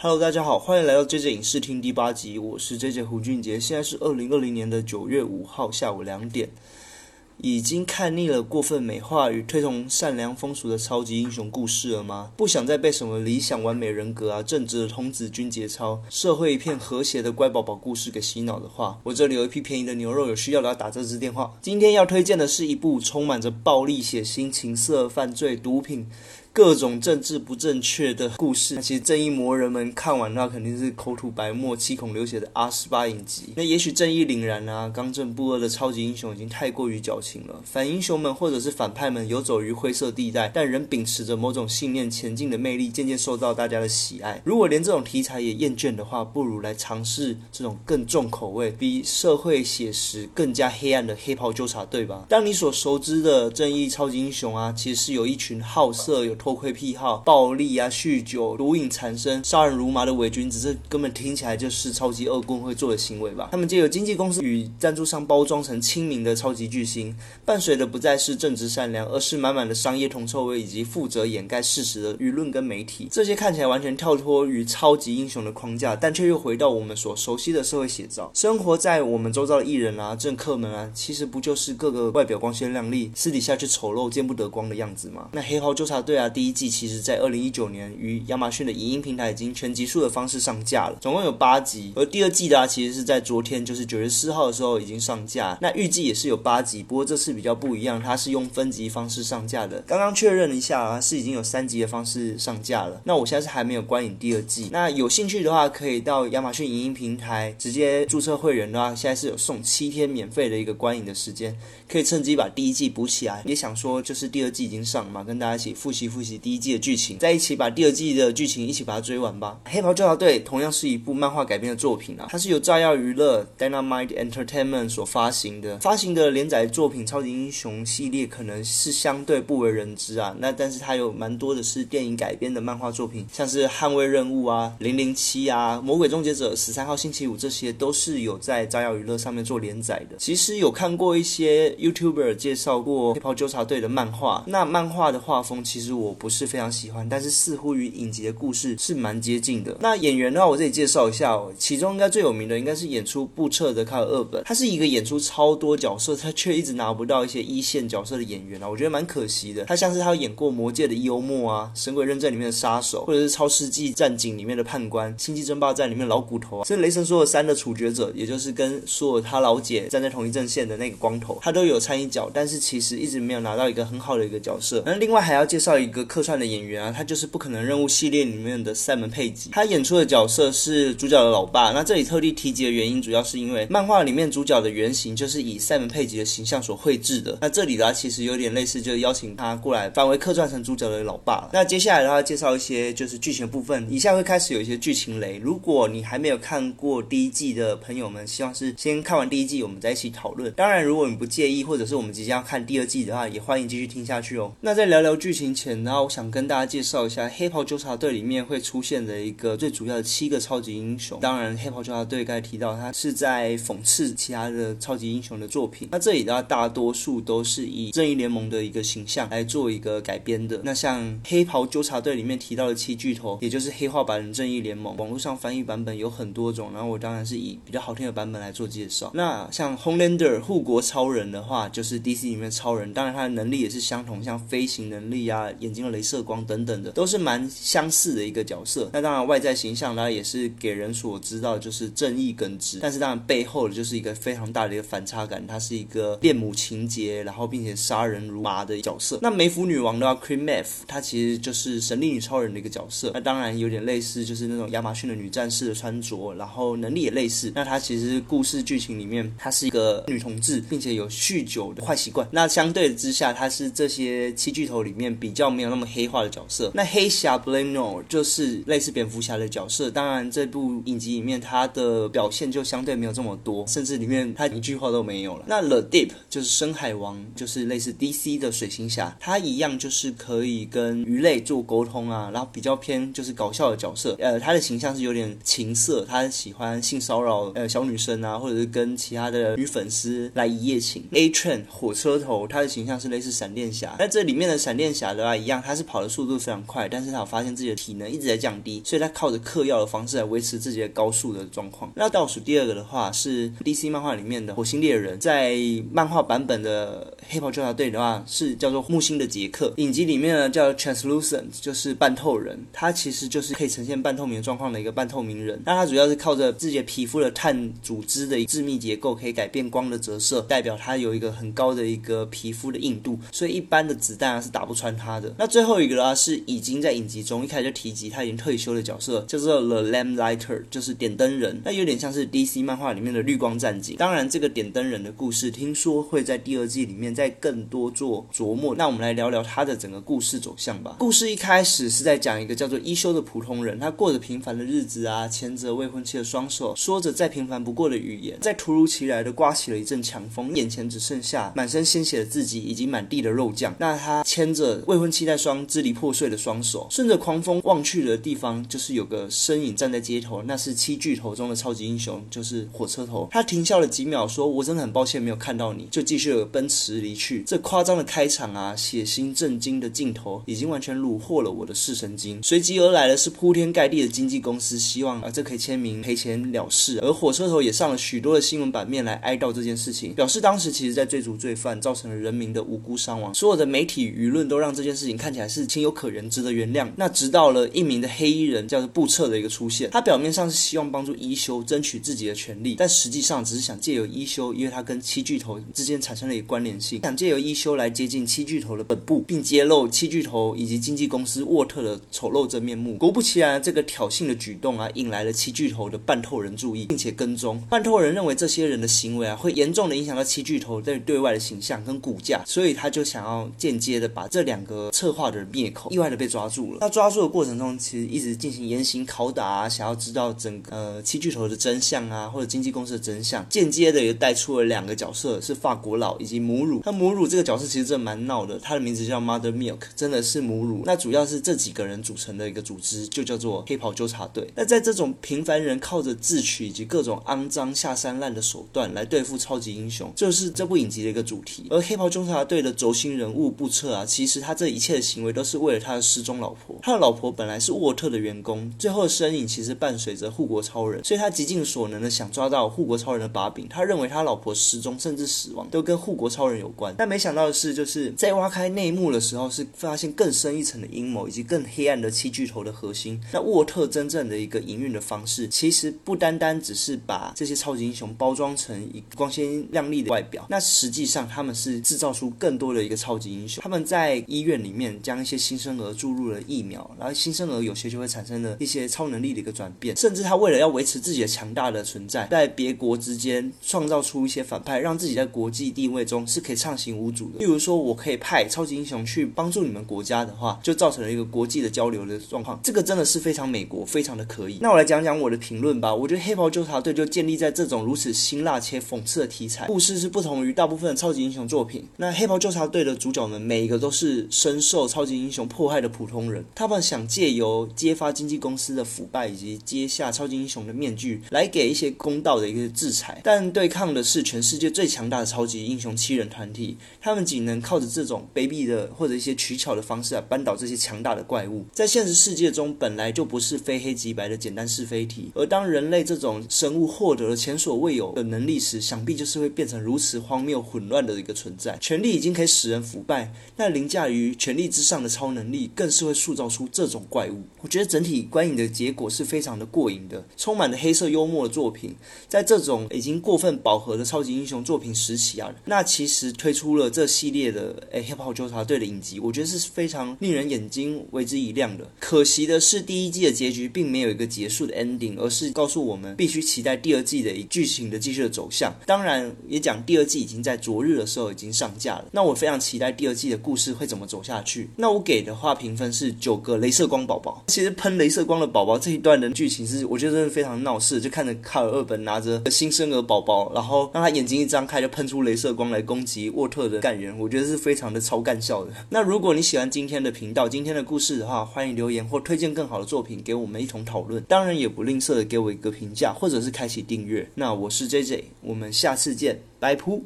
Hello，大家好，欢迎来到 JJ 影视厅第八集，我是 JJ 胡俊杰，现在是二零二零年的九月五号下午两点。已经看腻了过分美化与推崇善良风俗的超级英雄故事了吗？不想再被什么理想完美人格啊、正直的童子军节操、社会一片和谐的乖宝宝故事给洗脑的话，我这里有一批便宜的牛肉，有需要的要打这支电话。今天要推荐的是一部充满着暴力、血腥、情色、犯罪、毒品。各种政治不正确的故事，那其实正义魔人们看完的话，肯定是口吐白沫、七孔流血的阿斯巴影集。那也许正义凛然啊、刚正不阿的超级英雄已经太过于矫情了，反英雄们或者是反派们游走于灰色地带，但仍秉持着某种信念前进的魅力，渐渐受到大家的喜爱。如果连这种题材也厌倦的话，不如来尝试这种更重口味、比社会写实更加黑暗的黑袍纠察队吧。当你所熟知的正义超级英雄啊，其实是有一群好色有。偷窥癖好、暴力啊、酗酒、毒瘾缠身、杀人如麻的伪君子，这根本听起来就是超级恶棍会做的行为吧？他们借由经纪公司与赞助商包装成亲民的超级巨星，伴随的不再是正直善良，而是满满的商业铜臭味以及负责掩盖事实的舆论跟媒体。这些看起来完全跳脱于超级英雄的框架，但却又回到我们所熟悉的社会写照。生活在我们周遭的艺人啊、政客们啊，其实不就是各个外表光鲜亮丽，私底下却丑陋见不得光的样子吗？那黑袍纠察队啊。第一季其实，在二零一九年于亚马逊的影音平台已经全集数的方式上架了，总共有八集。而第二季的啊，其实是在昨天，就是九月四号的时候已经上架。那预计也是有八集，不过这次比较不一样，它是用分集方式上架的。刚刚确认了一下啊，是已经有三集的方式上架了。那我现在是还没有观影第二季。那有兴趣的话，可以到亚马逊影音平台直接注册会员的话，现在是有送七天免费的一个观影的时间，可以趁机把第一季补起来。也想说，就是第二季已经上嘛，跟大家一起复习复复习。第一季的剧情，在一起把第二季的剧情一起把它追完吧。黑袍纠察队同样是一部漫画改编的作品啊，它是由炸药娱乐 Dynamite Entertainment 所发行的。发行的连载作品超级英雄系列可能是相对不为人知啊，那但是它有蛮多的是电影改编的漫画作品，像是捍卫任务啊、零零七啊、魔鬼终结者、十三号星期五这些都是有在炸药娱乐上面做连载的。其实有看过一些 YouTuber 介绍过黑袍纠察队的漫画，那漫画的画风其实我。我不是非常喜欢，但是似乎与影集的故事是蛮接近的。那演员的话，我这里介绍一下哦，其中应该最有名的应该是演出布彻的卡尔二本，他是一个演出超多角色，他却一直拿不到一些一线角色的演员啊，我觉得蛮可惜的。他像是他演过《魔戒》的幽默啊，《神鬼认证》里面的杀手，或者是《超世纪战警》里面的判官，《星际争霸战》里面老骨头啊，甚至《雷神说的三》的处决者，也就是跟索尔他老姐站在同一阵线的那个光头，他都有参与角，但是其实一直没有拿到一个很好的一个角色。那另外还要介绍一个。客串的演员啊，他就是不可能任务系列里面的塞门佩吉，他演出的角色是主角的老爸。那这里特地提及的原因，主要是因为漫画里面主角的原型就是以塞门佩吉的形象所绘制的。那这里的话，其实有点类似，就是邀请他过来反为客串成主角的老爸。那接下来的话，介绍一些就是剧情部分，以下会开始有一些剧情雷。如果你还没有看过第一季的朋友们，希望是先看完第一季，我们再一起讨论。当然，如果你不介意，或者是我们即将要看第二季的话，也欢迎继续听下去哦。那在聊聊剧情前呢？然后我想跟大家介绍一下《黑袍纠察队》里面会出现的一个最主要的七个超级英雄。当然，《黑袍纠察队》刚才提到，它是在讽刺其他的超级英雄的作品。那这里的话，大多数都是以正义联盟的一个形象来做一个改编的。那像《黑袍纠察队》里面提到的七巨头，也就是黑化版的正义联盟，网络上翻译版本有很多种。然后我当然是以比较好听的版本来做介绍。那像 Homelander 护国超人的话，就是 DC 里面超人，当然他的能力也是相同，像飞行能力啊、眼睛镭射。光等等的都是蛮相似的一个角色，那当然外在形象呢也是给人所知道就是正义耿直，但是当然背后的就是一个非常大的一个反差感，他是一个恋母情节，然后并且杀人如麻的角色。那梅芙女王的话，Queen Maeve，她其实就是神力女超人的一个角色，那当然有点类似就是那种亚马逊的女战士的穿着，然后能力也类似。那她其实故事剧情里面她是一个女同志，并且有酗酒的坏习惯。那相对之下，她是这些七巨头里面比较没有那么黑化。的角色，那黑侠 Blano 就是类似蝙蝠侠的角色。当然，这部影集里面他的表现就相对没有这么多，甚至里面他一句话都没有了。那 The Deep 就是深海王，就是类似 DC 的水行侠，他一样就是可以跟鱼类做沟通啊，然后比较偏就是搞笑的角色。呃，他的形象是有点情色，他喜欢性骚扰呃小女生啊，或者是跟其他的女粉丝来一夜情。A Train 火车头，他的形象是类似闪电侠。那这里面的闪电侠的话，一样。他是跑的速度非常快，但是他有发现自己的体能一直在降低，所以他靠着嗑药的方式来维持自己的高速的状况。那倒数第二个的话是 DC 漫画里面的火星猎人，在漫画版本的黑袍纠察队的话是叫做木星的杰克，影集里面呢叫 Translucent，就是半透人，他其实就是可以呈现半透明状况的一个半透明人。那他主要是靠着自己的皮肤的碳组织的致密结构，可以改变光的折射，代表他有一个很高的一个皮肤的硬度，所以一般的子弹啊是打不穿他的。那最后一个啦是已经在影集中一开始就提及他已经退休的角色，叫做 The Lamplighter，就是点灯人。那有点像是 DC 漫画里面的绿光战警。当然，这个点灯人的故事听说会在第二季里面再更多做琢磨。那我们来聊聊他的整个故事走向吧。故事一开始是在讲一个叫做一休的普通人，他过着平凡的日子啊，牵着未婚妻的双手，说着再平凡不过的语言，在突如其来的刮起了一阵强风，眼前只剩下满身鲜血的自己以及满地的肉酱。那他牵着未婚妻那双支离破碎的双手，顺着狂风望去的地方，就是有个身影站在街头，那是七巨头中的超级英雄，就是火车头。他停下了几秒，说：“我真的很抱歉没有看到你。”就继续奔驰离去。这夸张的开场啊，血腥震惊的镜头，已经完全虏获了我的视神经。随即而来的是铺天盖地的经纪公司，希望啊这可以签名赔钱了事。而火车头也上了许多的新闻版面来哀悼这件事情，表示当时其实在追逐罪犯，造成了人民的无辜伤亡。所有的媒体舆论都让这件事情看起来是情有可原，值得原谅。那直到了一名的黑衣人叫做布彻的一个出现，他表面上是希望帮助一休争取自己的权利，但实际上只是想借由一休，因为他跟七巨头之间产生了一个关联性，想借由一休来接近七巨头的本部，并揭露七巨头以及经纪公司沃特的丑陋真面目。果不其然，这个挑衅的举动啊，引来了七巨头的半透人注意，并且跟踪。半透人认为这些人的行为啊，会严重的影响到七巨头在对外的形象跟股价，所以他就想要间接的把这两个策策划的人灭口。意外的被抓住了。那抓住的过程中，其实一直进行严刑拷打啊，想要知道整个呃七巨头的真相啊，或者经纪公司的真相。间接的也带出了两个角色，是法国佬以及母乳。那母乳这个角色其实真的蛮闹的，他的名字叫 Mother Milk，真的是母乳。那主要是这几个人组成的一个组织，就叫做黑袍纠察队。那在这种平凡人靠着智取以及各种肮脏下三滥的手段来对付超级英雄，就是这部影集的一个主题。而黑袍纠察队的轴心人物布彻啊，其实他这一切的行为都是为了他的失踪老婆。他的老婆本来是沃特的员工，最后的身影其实伴随着护国超人，所以他极尽所能的想抓到护国超人的把柄。他认为他老婆失踪甚至死亡都跟护国超人有关。但没想到的是，就是在挖开内幕的时候，是发现更深一层的阴谋以及更黑暗的七巨头的核心。那沃特真正的一个营运的方式，其实不单单只是把这些超级英雄包装成一光鲜亮丽的外表，那实际上他们是制造出更多的一个超级英雄。他们在医院里面将一些新生儿注入了疫苗，然后新生儿有些就会产生了一些超能力的一个转变，甚至他为了要维持自己的强大的存在，在别国之间创造出一些反派，让自己在国际地位中是可以畅行无阻的。例如说，我可以派超级英雄去帮助你们国家的话，就造成了一个国际的交流的状况。这个真的是非常美国，非常的可以。那我来讲讲我的评论吧。我觉得黑袍纠察队就建立在这种如此辛辣且讽刺的题材，故事是不同于大部分的超级英雄作品。那黑袍纠察队的主角们每一个都是深受受超级英雄迫害的普通人，他们想借由揭发经纪公司的腐败以及揭下超级英雄的面具，来给一些公道的一个制裁。但对抗的是全世界最强大的超级英雄七人团体，他们仅能靠着这种卑鄙的或者一些取巧的方式来扳倒这些强大的怪物。在现实世界中，本来就不是非黑即白的简单是非题，而当人类这种生物获得了前所未有的能力时，想必就是会变成如此荒谬混乱的一个存在。权力已经可以使人腐败，那凌驾于权力之上的超能力，更是会塑造出这种怪物。我觉得整体观影的结果是非常的过瘾的，充满了黑色幽默的作品。在这种已经过分饱和的超级英雄作品时期啊，那其实推出了这系列的诶黑袍纠察队的影集，我觉得是非常令人眼睛为之一亮的。可惜的是，第一季的结局并没有一个结束的 ending，而是告诉我们必须期待第二季的剧情的继续的走向。当然，也讲第二季已经在昨日的时候已经上架了。那我非常期待第二季的故事会怎么走下去。那我给的话评分是九个镭射光宝宝。其实喷镭射光的宝宝这一段的剧情是我觉得真的非常闹事，就看着卡尔二本拿着新生儿宝宝，然后让他眼睛一张开就喷出镭射光来攻击沃特的干员，我觉得是非常的超干笑的。那如果你喜欢今天的频道、今天的故事的话，欢迎留言或推荐更好的作品给我们一同讨论。当然也不吝啬的给我一个评价，或者是开启订阅。那我是 J J，我们下次见，拜噗。